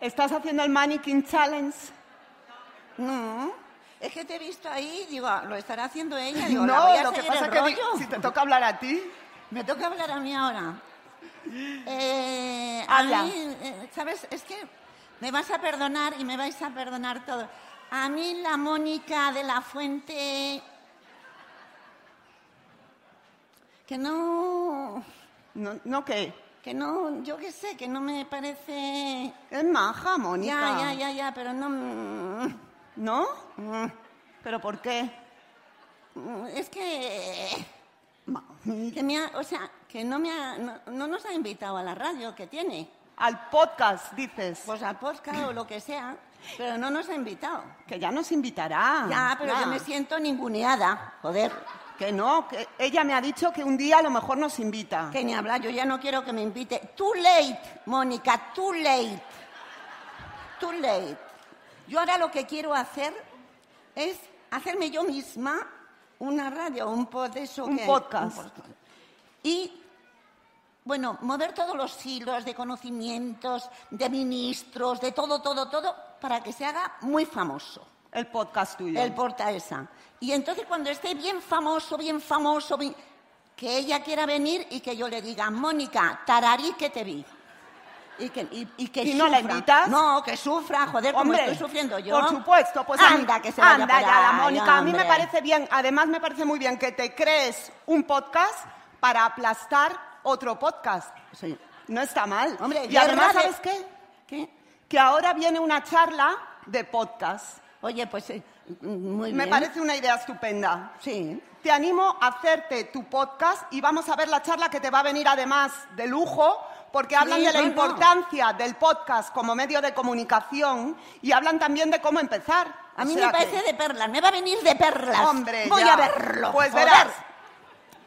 ¿Estás haciendo el Mannequin Challenge? No, es que te he visto ahí, digo, lo estará haciendo ella, digo, no, voy a lo que pasa es que rollo. si te toca hablar a ti. Me toca hablar a mí ahora. Eh, Habla. A mí, eh, ¿sabes? Es que me vas a perdonar y me vais a perdonar todo. A mí la Mónica de la Fuente... Que no... No, no qué. Que no, yo qué sé, que no me parece... Es maja, Mónica. Ya, ya, ya, ya, pero no... mm, ¿No? ¿Pero por qué? mm, Es que... Que me ha- o sea, que no, me ha- no, no nos ha invitado a la radio que tiene. Al podcast, dices. Pues al podcast o lo que sea, pero no nos ha invitado. que ya nos invitará. ya, pero Ya. yo me siento ninguneada. Joder, Que no, que ella me ha dicho que un día a lo mejor nos invita. que ni hablar, yo ya no quiero que me invite. Too late, Mónica, too late. Too late. Yo ahora lo que quiero hacer es hacerme yo misma una radio, un pod de eso Un que- podcast. un podcast. Y bueno, mover todos los hilos de conocimientos, de ministros, de todo, todo, todo, para que se haga muy famoso. El podcast tuyo. El porta esa. Y entonces cuando esté bien famoso, bien famoso, bien- que ella quiera venir y que yo le diga, Mónica, tararí que te vi. Y que, y, y que ¿Y no la invitas? No, que sufra, joder, como Hombre, estoy sufriendo yo. Por supuesto, pues a anda, que se vaya anda por ya la Mónica. A mí me parece bien, además me parece muy bien que te crees un podcast para aplastar otro podcast. Sí. No está mal. Hombre, y además, ¿sabes qué? ¿Qué? Que ahora viene una charla de podcast. Oye, pues eh, muy Me bien. parece una idea estupenda. Sí. Te animo a hacerte tu podcast y vamos a ver la charla que te va a venir además de lujo, porque hablan Sí, de la no, no. importancia del podcast como medio de comunicación y hablan también de cómo empezar. A O mí sea me parece que- de perlas, me va a venir de perlas. Hombre, Voy ya. a verlo. Pues joder. verás.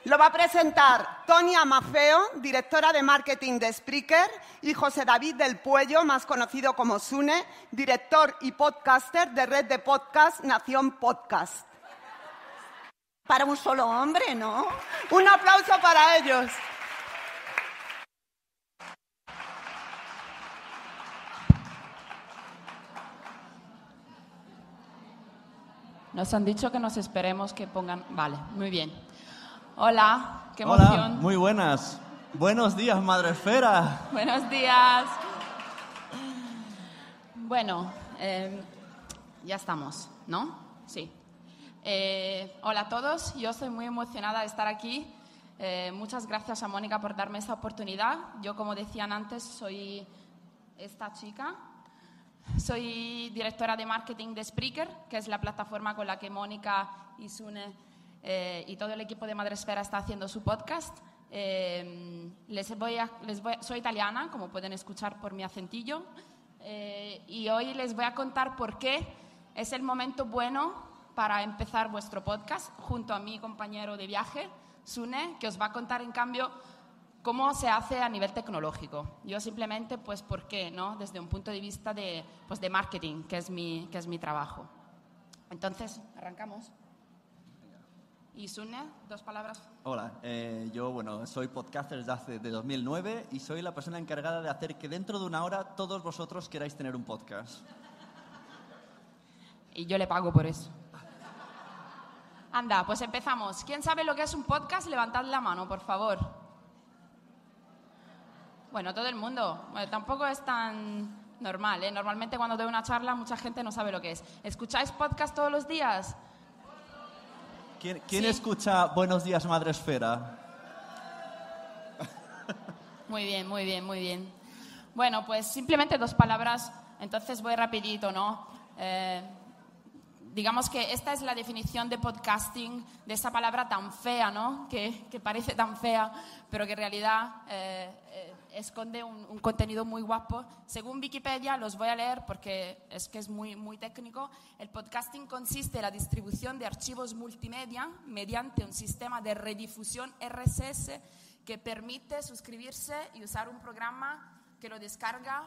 Lo va a presentar Tonia Mafeo, directora de marketing de Spreaker, y José David del Puello, más conocido como Sune, director y podcaster de red de podcast Nación Podcast. Para un solo hombre, ¿no? Un aplauso para ellos. Nos han dicho que nos esperemos que pongan. Vale, muy bien. Hola, qué Hola, emoción. muy buenas. Buenos días, Madre Esfera. Buenos días. Bueno, eh, ya estamos, ¿no? Sí. Eh, hola a todos, yo estoy muy emocionada de estar aquí. Eh, muchas gracias a Mónica por darme esta oportunidad. Yo, como decían antes, soy esta chica. Soy directora de marketing de Spreaker, que es la plataforma con la que Mónica y Sune eh, y todo el equipo de Madresfera está haciendo su podcast. Eh, les soy italiana, como pueden escuchar por mi acentillo, eh, y hoy les voy a contar por qué es el momento bueno para empezar vuestro podcast junto a mi compañero de viaje, Sune, que os va a contar en cambio cómo se hace a nivel tecnológico. Yo simplemente, pues, ¿por qué? ¿no? Desde un punto de vista de, pues, de marketing, que es, mi, que es mi trabajo. Entonces, arrancamos. Y Sune, dos palabras. Hola, eh, yo bueno, soy podcaster desde hace de 2009 y soy la persona encargada de hacer que dentro de una hora todos vosotros queráis tener un podcast. Y yo le pago por eso. Anda, pues empezamos. ¿Quién sabe lo que es un podcast? Levantad la mano, por favor. Bueno, todo el mundo. Bueno, tampoco es tan normal, ¿eh? Normalmente cuando doy una charla mucha gente no sabe lo que es. ¿Escucháis podcast todos los días? ¿Quién, quién Sí. escucha Buenos días, Madre Esfera? Muy bien, muy bien, muy bien. Bueno, pues simplemente dos palabras, entonces voy rapidito, ¿no? Eh, digamos que esta es la definición de podcasting, de esa palabra tan fea, ¿no? Que, que parece tan fea, pero que en realidad eh, eh, esconde un, contenido muy guapo. Según Wikipedia, los voy a leer porque es que es muy, muy técnico. El podcasting consiste en la distribución de archivos multimedia mediante un sistema de redifusión RSS que permite suscribirse y usar un programa que lo descarga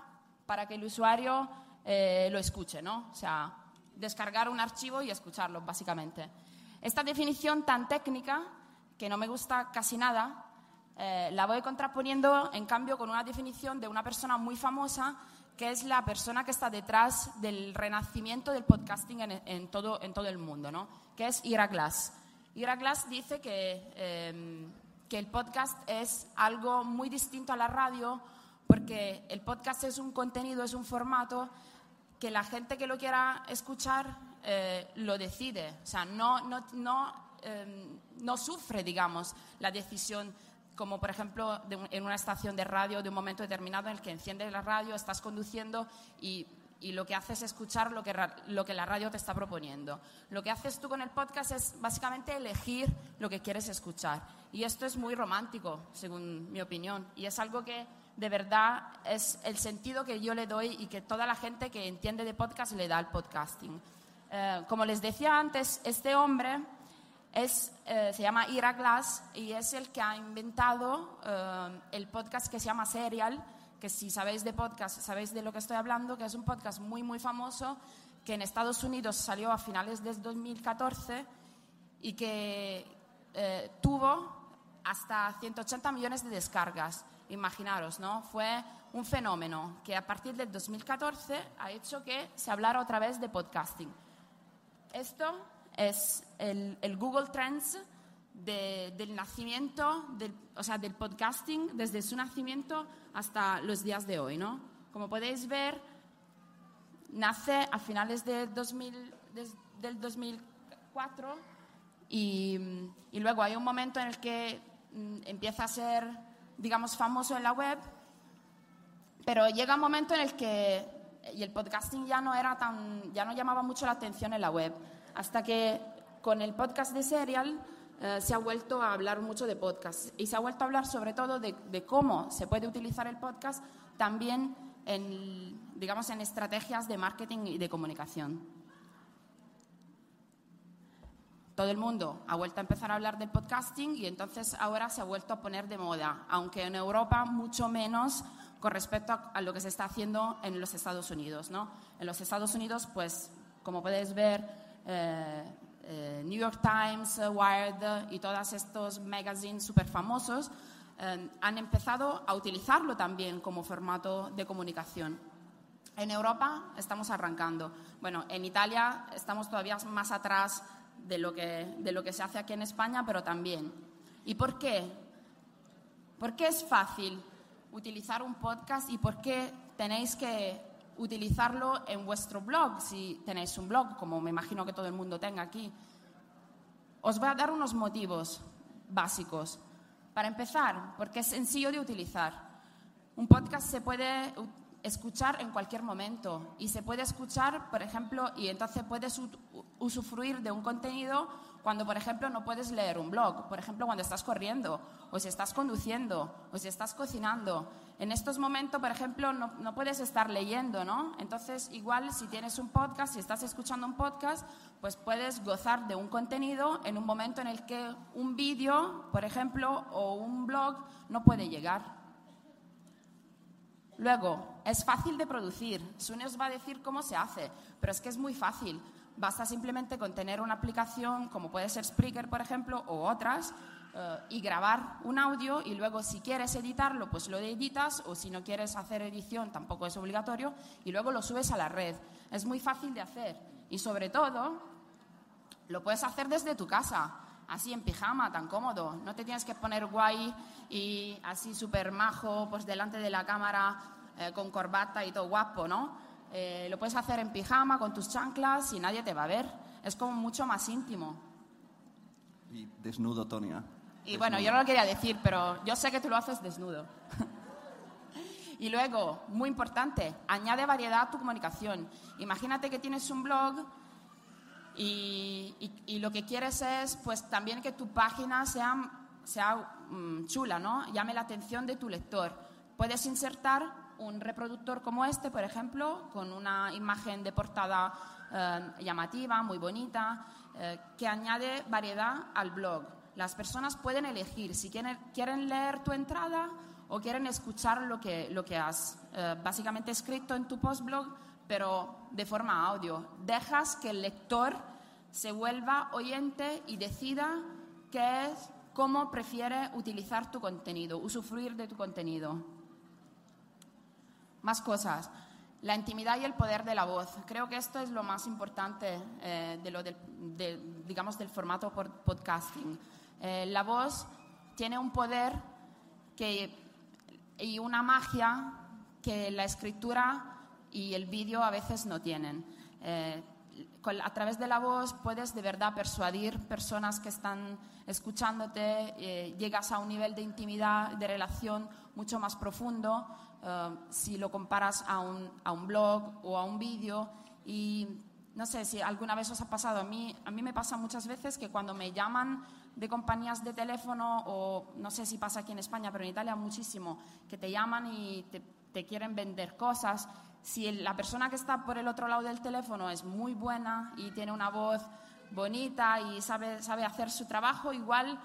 para que el usuario eh, lo escuche, ¿no? O sea, descargar un archivo y escucharlo, básicamente. Esta definición tan técnica, que no me gusta casi nada, eh, la voy contraponiendo, en cambio, con una definición de una persona muy famosa, que es la persona que está detrás del renacimiento del podcasting en, todo, el mundo, ¿no? que es Ira Glass. Ira Glass dice eh, que el podcast es algo muy distinto a la radio, porque el podcast es un contenido, es un formato que la gente que lo quiera escuchar eh, lo decide. O sea, no, no, no, eh, no sufre, digamos, la decisión, como por ejemplo en una estación de radio de un momento determinado en el que enciendes la radio, estás conduciendo y, y lo que haces es escuchar lo que, lo que la radio te está proponiendo. Lo que haces tú con el podcast es básicamente elegir lo que quieres escuchar. Y esto es muy romántico, según mi opinión. Y es algo que de verdad es el sentido que yo le doy y que toda la gente que entiende de podcast le da al podcasting. Eh, como les decía antes, este hombre es, eh, se llama Ira Glass y es el que ha inventado eh, el podcast que se llama Serial, que si sabéis de podcast, sabéis de lo que estoy hablando, que es un podcast muy, muy famoso, que en Estados Unidos salió a finales de 2014 y que eh, tuvo hasta 180 millones de descargas. Imaginaros, ¿no? Fue un fenómeno que a partir del 2014 ha hecho que se hablara otra vez de podcasting. Esto es el, Google Trends de- del nacimiento, del, o sea, del podcasting desde su nacimiento hasta los días de hoy, ¿no? Como podéis ver, nace a finales de 2000 des- del 2004 y, y luego hay un momento en el que mm, empieza a ser, digamos, famoso en la web, pero llega un momento en el que y el podcasting ya no era tan, ya no llamaba mucho la atención en la web, hasta que con el podcast de Serial eh, se ha vuelto a hablar mucho de podcast y se ha vuelto a hablar sobre todo de, de cómo se puede utilizar el podcast también en, digamos, en estrategias de marketing y de comunicación. Todo el mundo ha vuelto a empezar a hablar del podcasting y entonces ahora se ha vuelto a poner de moda, aunque en Europa mucho menos con respecto a, lo que se está haciendo en los Estados Unidos. ¿no? En los Estados Unidos, pues, como podéis ver, eh, eh, New York Times, Wired y todos estos magazines súper famosos eh, han empezado a utilizarlo también como formato de comunicación. En Europa estamos arrancando. Bueno, en Italia estamos todavía más atrás de lo que, de lo que se hace aquí en España, pero también. ¿Y por qué? ¿Por qué es fácil utilizar un podcast y por qué tenéis que utilizarlo en vuestro blog, si tenéis un blog, como me imagino que todo el mundo tenga aquí? Os voy a dar unos motivos básicos. Para empezar, porque es sencillo de utilizar. Un podcast se puede escuchar en cualquier momento y se puede escuchar, por ejemplo, y entonces puedes usufruir de un contenido cuando, por ejemplo, no puedes leer un blog, por ejemplo, cuando estás corriendo o si estás conduciendo o si estás cocinando. En estos momentos, por ejemplo, no, puedes estar leyendo, ¿no? Entonces, igual si tienes un podcast, si estás escuchando un podcast, pues puedes gozar de un contenido en un momento en el que un vídeo, por ejemplo, o un blog no puede llegar. Luego, es fácil de producir. Sune os va a decir cómo se hace, pero es que es muy fácil. Basta simplemente con tener una aplicación como puede ser Spreaker, por ejemplo, o otras, eh, y grabar un audio y luego si quieres editarlo, pues lo editas o si no quieres hacer edición, tampoco es obligatorio, y luego lo subes a la red. Es muy fácil de hacer y sobre todo lo puedes hacer desde tu casa, así en pijama, tan cómodo. No te tienes que poner guay y así súper majo, pues delante de la cámara eh, con corbata y todo guapo, ¿no? Eh, lo puedes hacer en pijama, con tus chanclas y nadie te va a ver. Es como mucho más íntimo. Y desnudo, Tonia. Y bueno, yo no lo quería decir, pero yo sé que tú lo haces desnudo. y luego, muy importante, añade variedad a tu comunicación. Imagínate que tienes un blog y, y, lo que quieres es, pues, también que tu página sea, sea mm, chula, ¿no? Llame la atención de tu lector. Puedes insertar un reproductor como este, por ejemplo, con una imagen de portada eh, llamativa, muy bonita, eh, que añade variedad al blog las personas pueden elegir si quieren, leer tu entrada o quieren escuchar lo que, lo que has eh, básicamente escrito en tu postblog, pero de forma audio. Dejas que el lector se vuelva oyente y decida qué es, cómo prefiere utilizar tu contenido, usufruir de tu contenido. Más cosas. La intimidad y el poder de la voz. Creo que esto es lo más importante eh, de lo digamos, del formato podcasting. Eh, la voz tiene un poder y una magia que la escritura y el vídeo a veces no tienen. Eh, a través de la voz puedes de verdad persuadir personas que están escuchándote, eh, llegas a un nivel de intimidad, de relación mucho más profundo si lo comparas a un, a un blog o a un vídeo. Y no sé si alguna vez os ha pasado, a mí, a mí me pasa muchas veces que cuando me llaman de compañías de teléfono o no sé si pasa aquí en España, pero en Italia muchísimo, que te llaman y te, quieren vender cosas. Si la persona que está por el otro lado del teléfono es muy buena y tiene una voz bonita y sabe, sabe hacer su trabajo, igual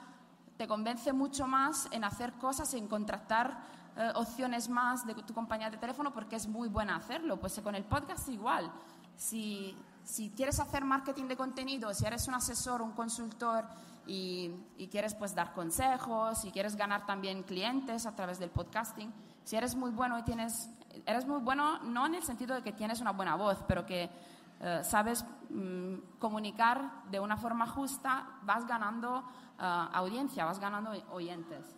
te convence mucho más en hacer cosas, en contratar eh, opciones más de tu compañía de teléfono porque es muy buena hacerlo. Pues con el podcast igual. Si, si quieres hacer marketing de contenido, si eres un asesor, un consultor y, quieres pues dar consejos y quieres ganar también clientes a través del podcasting, si eres muy bueno y tienes, eres muy bueno no en el sentido de que tienes una buena voz, pero que eh, sabes mm, comunicar de una forma justa, vas ganando eh, audiencia, vas ganando oyentes.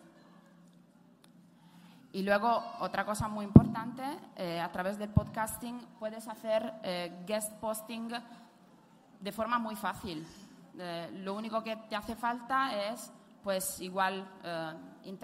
Y luego, otra cosa muy importante, eh, a través del podcasting puedes hacer guest posting de forma muy fácil. Lo único que te hace falta es, pues igual, eh,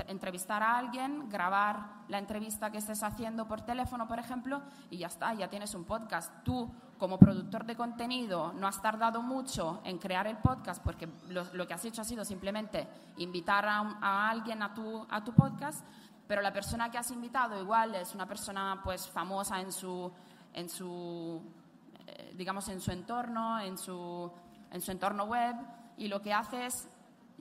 entrevistar a alguien, grabar la entrevista que estés haciendo por teléfono, por ejemplo, y ya está, ya tienes un podcast. Tú, como productor de contenido, no has tardado mucho en crear el podcast porque lo, que has hecho ha sido simplemente invitar a, alguien a tu, a tu podcast, pero la persona que has invitado igual es una persona pues famosa en su, en su eh, digamos, en su entorno, en su en su entorno web y lo que hace es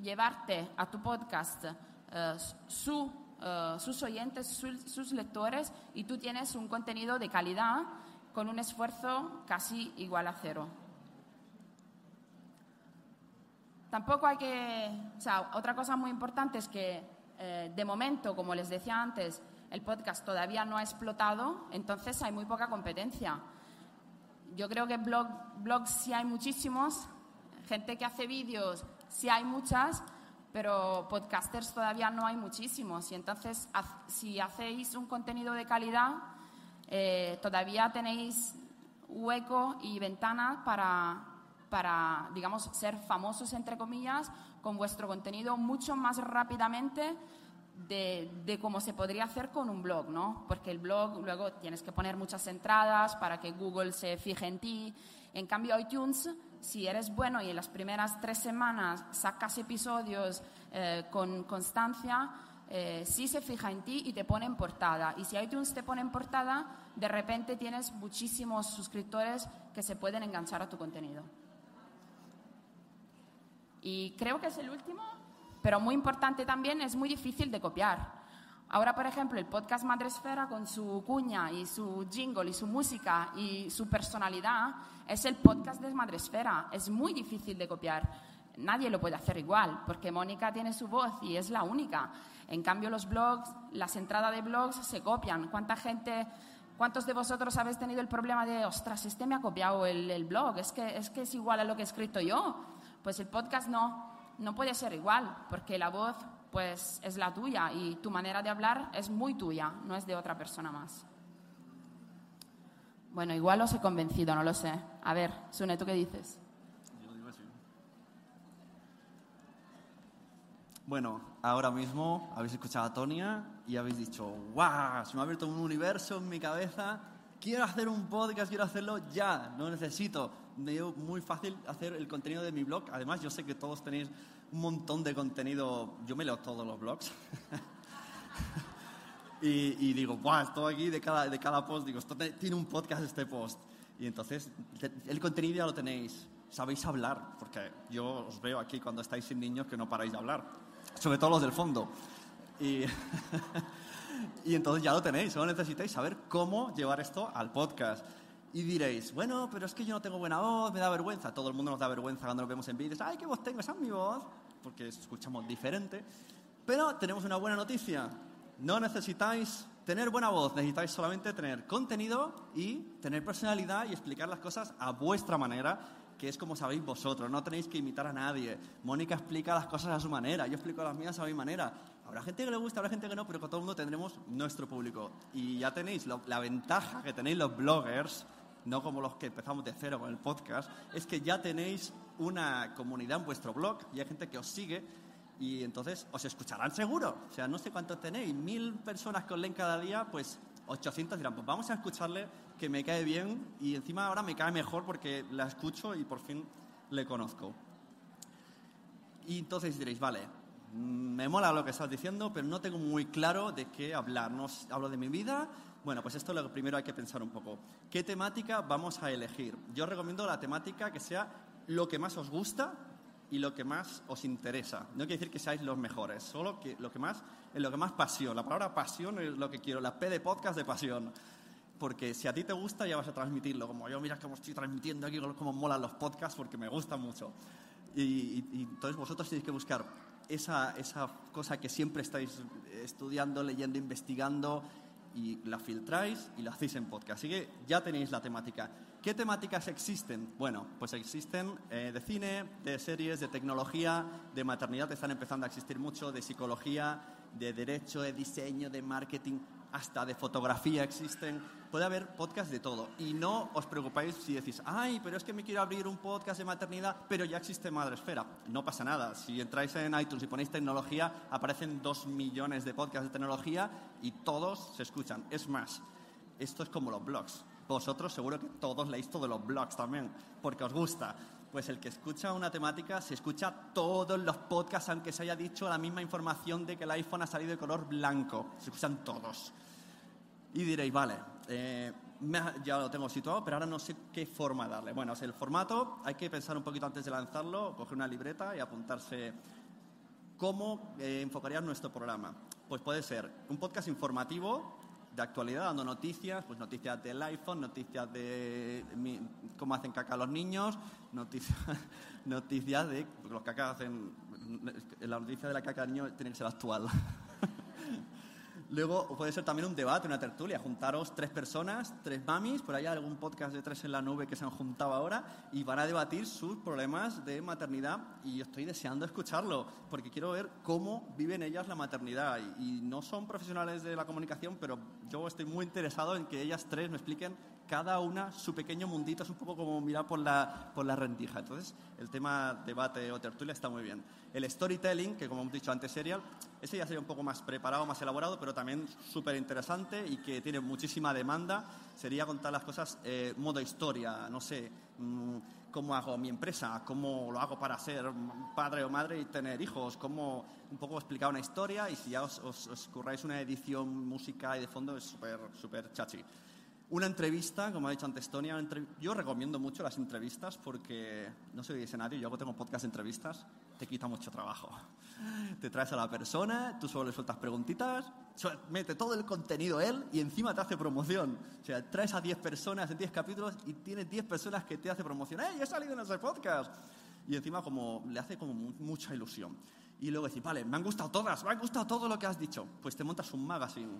llevarte a tu podcast eh, su, eh, sus oyentes, sus lectores y tú tienes un contenido de calidad con un esfuerzo casi igual a cero. tampoco hay que... Otra cosa muy importante es que eh, de momento, como les decía antes, el podcast todavía no ha explotado, entonces hay muy poca competencia. Yo creo que blog, blogs sí hay muchísimos, gente que hace vídeos sí hay muchas, pero podcasters todavía no hay muchísimos. Y entonces, si hacéis un contenido de calidad, eh, todavía tenéis hueco y ventana para, para, digamos, ser famosos, entre comillas, con vuestro contenido mucho más rápidamente de, de, cómo se podría hacer con un blog, ¿no? Porque el blog luego tienes que poner muchas entradas para que Google se fije en ti. En cambio, iTunes, si eres bueno y en las primeras tres semanas sacas episodios eh, con constancia, eh, sí se fija en ti y te pone en portada. Y si iTunes te pone en portada, de repente tienes muchísimos suscriptores que se pueden enganchar a tu contenido. Y creo que es el último, pero muy importante también, es muy difícil de copiar. Ahora, por ejemplo, el podcast Madresfera con su cuña y su jingle y su música y su personalidad es el podcast de Madresfera. Es muy difícil de copiar. Nadie lo puede hacer igual, porque Mónica tiene su voz y es la única. En cambio, los blogs, las entradas de blogs se copian. ¿Cuánta gente, cuántos de vosotros habéis tenido el problema de, ostras, este me ha copiado el, blog, es que es igual a lo que he escrito yo? Pues el podcast no, no puede ser igual, porque la voz pues es la tuya y tu manera de hablar es muy tuya, no es de otra persona más. Bueno, igual os he convencido, no lo sé. A ver, Sune, ¿tú qué dices? Yo digo así. Bueno, ahora mismo habéis escuchado a Tonia y habéis dicho, ¡guau! Se me ha abierto un universo en mi cabeza. Quiero hacer un podcast, quiero hacerlo ya, no necesito me muy fácil hacer el contenido de mi blog. Además, yo sé que todos tenéis un montón de contenido. Yo me leo todos los blogs. y, digo, ¡buah! Estoy aquí de cada, de cada post. Digo, esto tiene un podcast este post. Y entonces, el contenido ya lo tenéis. Sabéis hablar, porque yo os veo aquí cuando estáis sin niños que no paráis de hablar. Sobre todo los del fondo. Y, y entonces ya lo tenéis. Solo necesitáis saber cómo llevar esto al podcast. Y diréis, bueno, pero es que yo no tengo buena voz, me da vergüenza. Todo el mundo nos da vergüenza cuando nos vemos en vídeos. ¡Ay, qué voz tengo! Esa es mi voz. Porque escuchamos diferente. Pero tenemos una buena noticia. No necesitáis tener buena voz, necesitáis solamente tener contenido y tener personalidad y explicar las cosas a vuestra manera, que es como sabéis vosotros. No tenéis que imitar a nadie. Mónica explica las cosas a su manera, yo explico las mías a mi manera. Habrá gente que le gusta, habrá gente que no, pero con todo el mundo tendremos nuestro público. Y ya tenéis la ventaja que tenéis los bloggers no como los que empezamos de cero con el podcast, es que ya tenéis una comunidad en vuestro blog y hay gente que os sigue y entonces os escucharán seguro. O sea, no sé cuántos tenéis, mil personas que os leen cada día, pues 800 dirán, pues vamos a escucharle que me cae bien y encima ahora me cae mejor porque la escucho y por fin le conozco. Y entonces diréis, vale, me mola lo que estás diciendo, pero no tengo muy claro de qué hablar. No hablo de mi vida, bueno, pues esto lo primero hay que pensar un poco. ¿Qué temática vamos a elegir? Yo recomiendo la temática que sea lo que más os gusta y lo que más os interesa. No quiere decir que seáis los mejores, solo que lo que más es lo que más pasión. La palabra pasión es lo que quiero, la P de podcast de pasión. Porque si a ti te gusta ya vas a transmitirlo. Como yo, mira cómo estoy transmitiendo aquí, cómo molan los podcasts, porque me gustan mucho. Y, y entonces vosotros tenéis que buscar esa, esa cosa que siempre estáis estudiando, leyendo, investigando y la filtráis y la hacéis en podcast. Así que ya tenéis la temática. ¿Qué temáticas existen? Bueno, pues existen eh, de cine, de series, de tecnología, de maternidad, están empezando a existir mucho, de psicología, de derecho, de diseño, de marketing hasta de fotografía existen. Puede haber podcast de todo. Y no os preocupáis si decís, ay, pero es que me quiero abrir un podcast de maternidad, pero ya existe Madresfera. No pasa nada. Si entráis en iTunes y ponéis tecnología, aparecen dos millones de podcasts de tecnología y todos se escuchan. Es más, esto es como los blogs. Vosotros seguro que todos leéis todos los blogs también, porque os gusta. Pues el que escucha una temática se escucha todos los podcasts, aunque se haya dicho la misma información de que el iPhone ha salido de color blanco. Se escuchan todos. Y diréis, vale, eh, ya lo tengo situado, pero ahora no sé qué forma darle. Bueno, el formato hay que pensar un poquito antes de lanzarlo, coger una libreta y apuntarse cómo eh, enfocaría nuestro programa. Pues puede ser un podcast informativo de actualidad, dando noticias, pues noticias del iPhone, noticias de mi- cómo hacen caca los niños, noticias, noticias de los cacas hacen la noticia de la caca del niño tiene que ser actual. Luego puede ser también un debate, una tertulia, juntaros tres personas, tres mamis, por ahí hay algún podcast de tres en la nube que se han juntado ahora y van a debatir sus problemas de maternidad y yo estoy deseando escucharlo porque quiero ver cómo viven ellas la maternidad y, y no son profesionales de la comunicación, pero yo estoy muy interesado en que ellas tres me expliquen cada una su pequeño mundito, es un poco como mirar por la, por la rendija. Entonces, el tema debate o tertulia está muy bien. El storytelling, que como hemos dicho antes, serial, ese ya sería un poco más preparado, más elaborado, pero también súper interesante y que tiene muchísima demanda. Sería contar las cosas eh, modo historia, no sé, mm, cómo hago mi empresa, cómo lo hago para ser padre o madre y tener hijos, cómo un poco explicar una historia y si ya os, os, os curráis una edición música y de fondo es súper, súper chachi. Una entrevista, como ha dicho antes Tonia, yo recomiendo mucho las entrevistas porque, no dice nadie, yo tengo podcast de entrevistas, te quita mucho trabajo. Te traes a la persona, tú solo le sueltas preguntitas, mete todo el contenido él y encima te hace promoción. O sea, traes a 10 personas en 10 capítulos y tienes 10 personas que te hace promoción. ¡Ey, he salido en ese podcast! Y encima como le hace como mu- mucha ilusión. Y luego decir, vale, me han gustado todas, me han gustado todo lo que has dicho. Pues te montas un magazine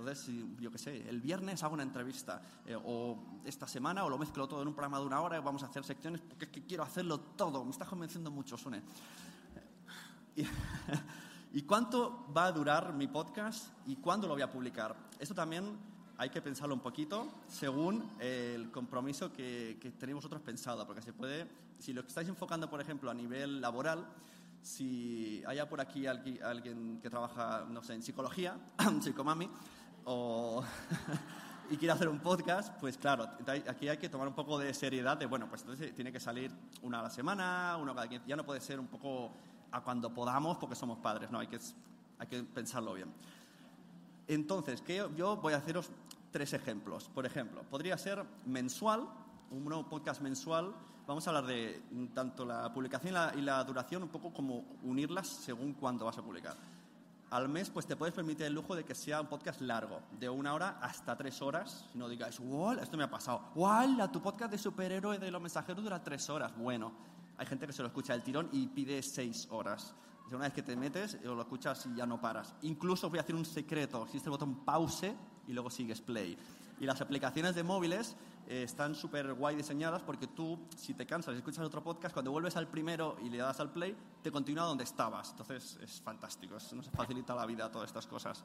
entonces, yo qué sé, el viernes hago una entrevista, eh, o esta semana, o lo mezclo todo en un programa de una hora y vamos a hacer secciones, porque es que quiero hacerlo todo. Me está convenciendo mucho, Sune. Y, ¿Y cuánto va a durar mi podcast y cuándo lo voy a publicar? Esto también hay que pensarlo un poquito según el compromiso que, que tenéis vosotros pensado, porque se puede, si lo estáis enfocando, por ejemplo, a nivel laboral, si haya por aquí algui- alguien que trabaja, no sé, en psicología, psicomami, o y quiere hacer un podcast, pues claro, aquí hay que tomar un poco de seriedad de, bueno, pues entonces tiene que salir una a la semana, uno cada 15, ya no puede ser un poco a cuando podamos porque somos padres, no, hay que, hay que pensarlo bien. Entonces, ¿qué? yo voy a haceros tres ejemplos. Por ejemplo, podría ser mensual, un nuevo podcast mensual. Vamos a hablar de tanto la publicación y la, y la duración, un poco como unirlas según cuándo vas a publicar. Al mes, pues te puedes permitir el lujo de que sea un podcast largo, de una hora hasta tres horas. Si no digáis, wow, esto me ha pasado. ¡Wala! Tu podcast de superhéroe de los mensajeros dura tres horas. Bueno, hay gente que se lo escucha del tirón y pide seis horas. Sea, una vez que te metes, lo escuchas y ya no paras. Incluso voy a hacer un secreto. Existe el botón pause y luego sigues play. Y las aplicaciones de móviles eh, están súper guay diseñadas porque tú, si te cansas y escuchas otro podcast, cuando vuelves al primero y le das al play, te continúa donde estabas. Entonces es fantástico, es- nos facilita la vida todas estas cosas.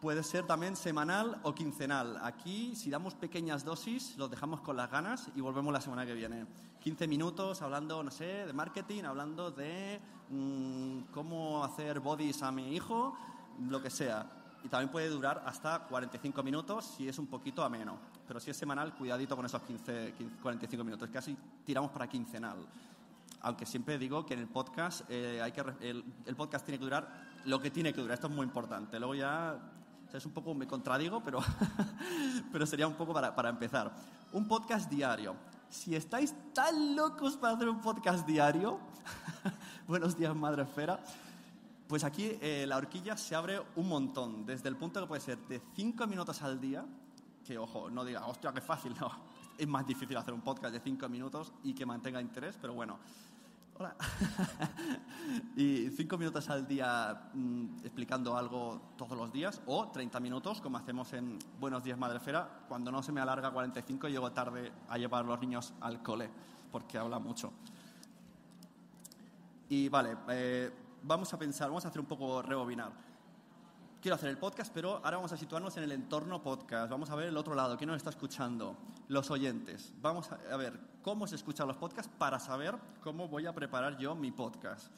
Puede ser también semanal o quincenal. Aquí, si damos pequeñas dosis, los dejamos con las ganas y volvemos la semana que viene. 15 minutos hablando, no sé, de marketing, hablando de mm, cómo hacer bodies a mi hijo, lo que sea. Y también puede durar hasta 45 minutos si es un poquito ameno. Pero si es semanal, cuidadito con esos 15, 15 45 minutos. Casi tiramos para quincenal. Aunque siempre digo que en el podcast eh, el podcast tiene que durar lo que tiene que durar. Esto es muy importante. Luego ya o sea, es un poco me contradigo pero pero sería un poco para, para empezar. Un podcast diario. Si estáis tan locos para hacer un podcast diario buenos días madre esfera pues aquí eh, la horquilla se abre un montón desde el punto que puede ser de 5 minutos al día que ojo, no diga, hostia, qué fácil, no. Es más difícil hacer un podcast de cinco minutos y que mantenga interés, pero bueno. Hola. y cinco minutos al día mm, explicando algo todos los días, o 30 minutos, como hacemos en Buenos Días Madrefera, cuando no se me alarga 45 y llego tarde a llevar a los niños al cole, porque habla mucho. Y vale, eh, vamos a pensar, vamos a hacer un poco rebobinar quiero hacer el podcast, pero ahora vamos a situarnos en el entorno podcast. Vamos a ver el otro lado, quién nos está escuchando, los oyentes. Vamos a, ver cómo se escuchan los podcasts para saber cómo voy a preparar yo mi podcast.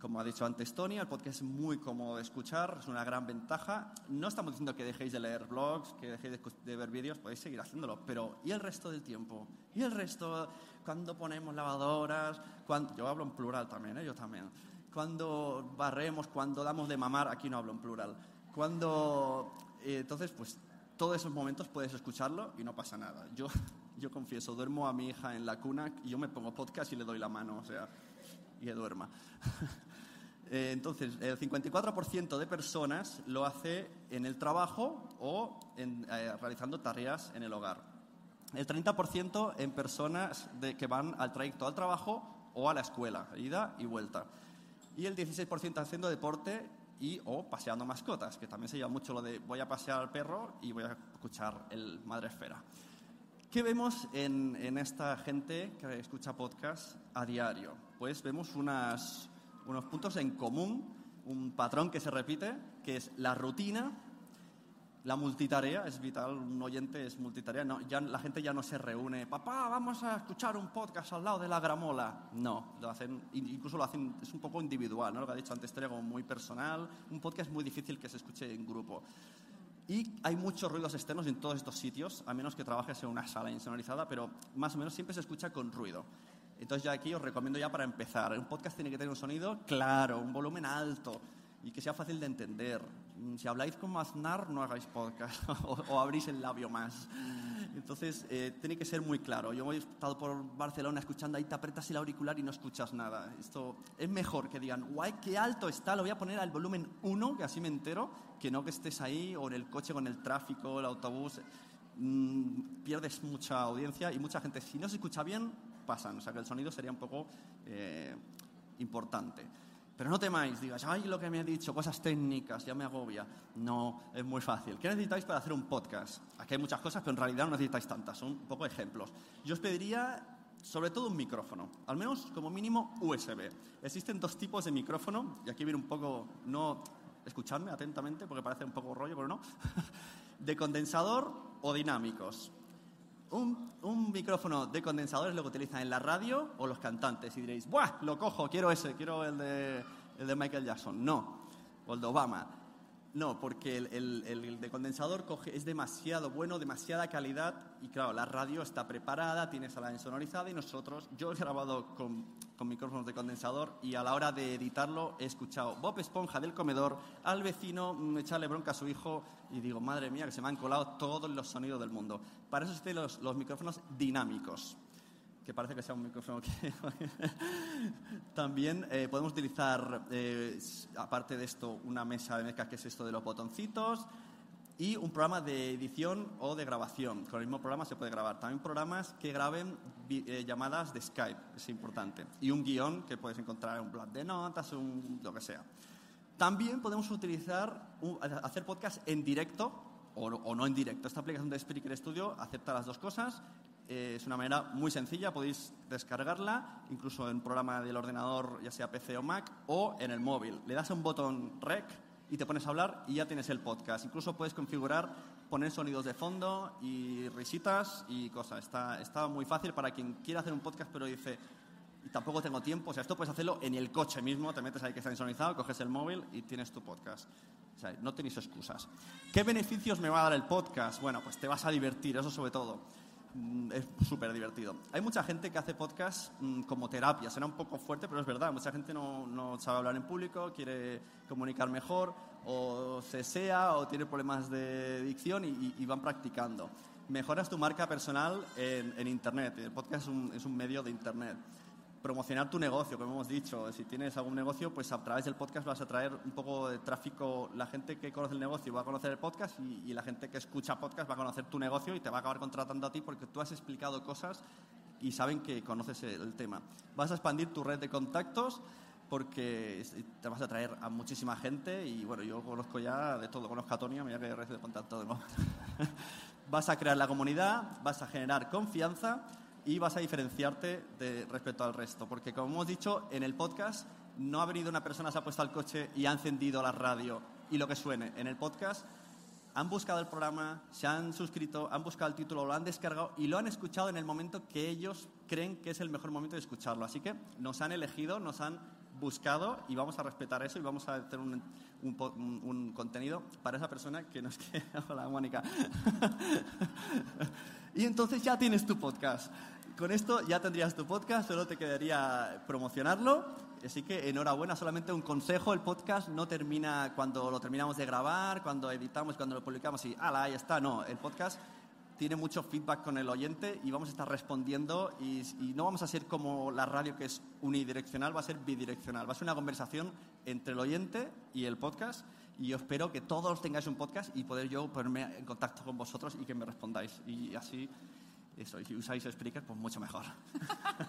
Como ha dicho antes Tony, el podcast es muy cómodo de escuchar, es una gran ventaja. No estamos diciendo que dejéis de leer blogs, que dejéis de, ver vídeos, podéis seguir haciéndolo, pero ¿y el resto del tiempo? ¿Y el resto? Cuando ponemos lavadoras? Yo hablo en plural también, ¿eh? yo también. Cuando barremos, cuando damos de mamar, aquí no hablo en plural. Cuando... eh, entonces, pues todos esos momentos puedes escucharlo y no pasa nada. Yo, yo confieso, duermo a mi hija en la cuna y yo me pongo podcast y le doy la mano, o sea, y que duerma. Eh, entonces, el 54% de personas lo hace en el trabajo o en, eh, realizando tareas en el hogar. El 30% en personas de, que van al trayecto al trabajo o a la escuela, ida y vuelta. Y el 16% haciendo deporte y o paseando mascotas, que también se llama mucho lo de voy a pasear al perro y voy a escuchar el Madre Esfera. ¿Qué vemos en, en esta gente que escucha podcast a diario? Pues vemos unas, unos puntos en común, un patrón que se repite, que es la rutina, la multitarea, es vital, un oyente es multitarea, no, ya, la gente ya no se reúne, papá, vamos a escuchar un podcast al lado de la gramola. No, lo hacen, incluso lo hacen, es un poco individual, ¿no? lo que ha dicho antes, como muy personal, un podcast es muy difícil que se escuche en grupo. Y hay muchos ruidos externos en todos estos sitios, a menos que trabajes en una sala insonorizada, pero más o menos siempre se escucha con ruido. Entonces ya aquí os recomiendo ya para empezar. Un podcast tiene que tener un sonido claro, un volumen alto y que sea fácil de entender. Si habláis como Aznar, no hagáis podcast o, o abrís el labio más. Entonces, eh, tiene que ser muy claro. Yo he estado por Barcelona escuchando ahí, te apretas el auricular y no escuchas nada. Esto es mejor que digan, guay, qué alto está, lo voy a poner al volumen 1, que así me entero, que no que estés ahí o en el coche con el tráfico, el autobús. Mm, pierdes mucha audiencia y mucha gente, si no se escucha bien, pasan. O sea que el sonido sería un poco eh, importante. Pero no temáis, digas, ay, lo que me ha dicho, cosas técnicas, ya me agobia. No, es muy fácil. ¿Qué necesitáis para hacer un podcast? Aquí hay muchas cosas, pero en realidad no necesitáis tantas, son un poco ejemplos. Yo os pediría sobre todo un micrófono, al menos como mínimo USB. Existen dos tipos de micrófono, y aquí viene un poco, no, escuchadme atentamente porque parece un poco rollo, pero no, de condensador o dinámicos. Un, un, micrófono de condensador es lo que utilizan en la radio o los cantantes. Y diréis, ¡buah! Lo cojo, quiero ese, quiero el de, el de Michael Jackson. No, o el de Obama. No, porque el, de condensador es demasiado bueno, demasiada calidad. Y claro, la radio está preparada, tiene sala insonorizada y nosotros, yo he grabado con, con micrófonos de condensador y a la hora de editarlo he escuchado Bob Esponja del comedor, al vecino echarle bronca a su hijo y digo, madre mía, que se me han colado todos los sonidos del mundo. Para eso existen los, los micrófonos dinámicos que parece que sea un micrófono que... También eh, podemos utilizar, eh, aparte de esto, una mesa de mezclas que es esto de los botoncitos y un programa de edición o de grabación. Con el mismo programa se puede grabar. También programas que graben eh, llamadas de Skype, es importante. Y un guion que puedes encontrar en un blog de notas, un, lo que sea. También podemos utilizar, hacer podcast en directo o, o, no en directo. Esta aplicación de Spreaker Studio acepta las dos cosas eh, es una manera muy sencilla, podéis descargarla, incluso en programa del ordenador, ya sea PC o Mac, o en el móvil. Le das un botón REC y te pones a hablar y ya tienes el podcast. Incluso puedes configurar, poner sonidos de fondo y risitas y cosas. Está, está muy fácil para quien quiera hacer un podcast pero dice, y tampoco tengo tiempo. O sea, esto puedes hacerlo en el coche mismo, te metes ahí que está insonizado, coges el móvil y tienes tu podcast. O sea, no tenéis excusas. ¿Qué beneficios me va a dar el podcast? Bueno, pues te vas a divertir, eso sobre todo es súper divertido. Hay mucha gente que hace podcast mmm, como terapia, será un poco fuerte, pero es verdad, mucha gente no, sabe hablar en público, quiere comunicar mejor, o cesea, o tiene problemas de dicción y, van practicando. Mejoras tu marca personal en, Internet, el podcast es un medio de Internet promocionar tu negocio, como hemos dicho. Si tienes algún negocio, pues a través del podcast vas a traer un poco de tráfico. La gente que conoce el negocio va a conocer el podcast y, la gente que escucha podcast va a conocer tu negocio y te va a acabar contratando a ti porque tú has explicado cosas y saben que conoces el tema. Vas a expandir tu red de contactos porque te vas a traer a muchísima gente y bueno, yo conozco ya de todo, conozco a Tonia, mira que red de contacto de nuevo. vas a crear la comunidad, vas a generar confianza y vas a diferenciarte de, respecto al resto. Porque, como hemos dicho, en el podcast no ha venido una persona, se ha puesto al coche y ha encendido la radio y lo que suene. En el podcast han buscado el programa, se han suscrito, han buscado el título, lo han descargado y lo han escuchado en el momento que ellos creen que es el mejor momento de escucharlo. Así que nos han elegido, nos han buscado y vamos a respetar eso y vamos a hacer un, un, contenido para esa persona que nos quiere. Hola, Mónica. y entonces ya tienes tu podcast. Con esto ya tendrías tu podcast, solo te quedaría promocionarlo. Así que enhorabuena, solamente un consejo, el podcast no termina cuando lo terminamos de grabar, cuando editamos, cuando lo publicamos y ¡ala, ahí está! No, el podcast tiene mucho feedback con el oyente y vamos a estar respondiendo y, y, no vamos a ser como la radio que es unidireccional, va a ser bidireccional. Va a ser una conversación entre el oyente y el podcast y yo espero que todos tengáis un podcast y poder yo ponerme en contacto con vosotros y que me respondáis. Y así, eso, y si usáis Spreaker, pues mucho mejor.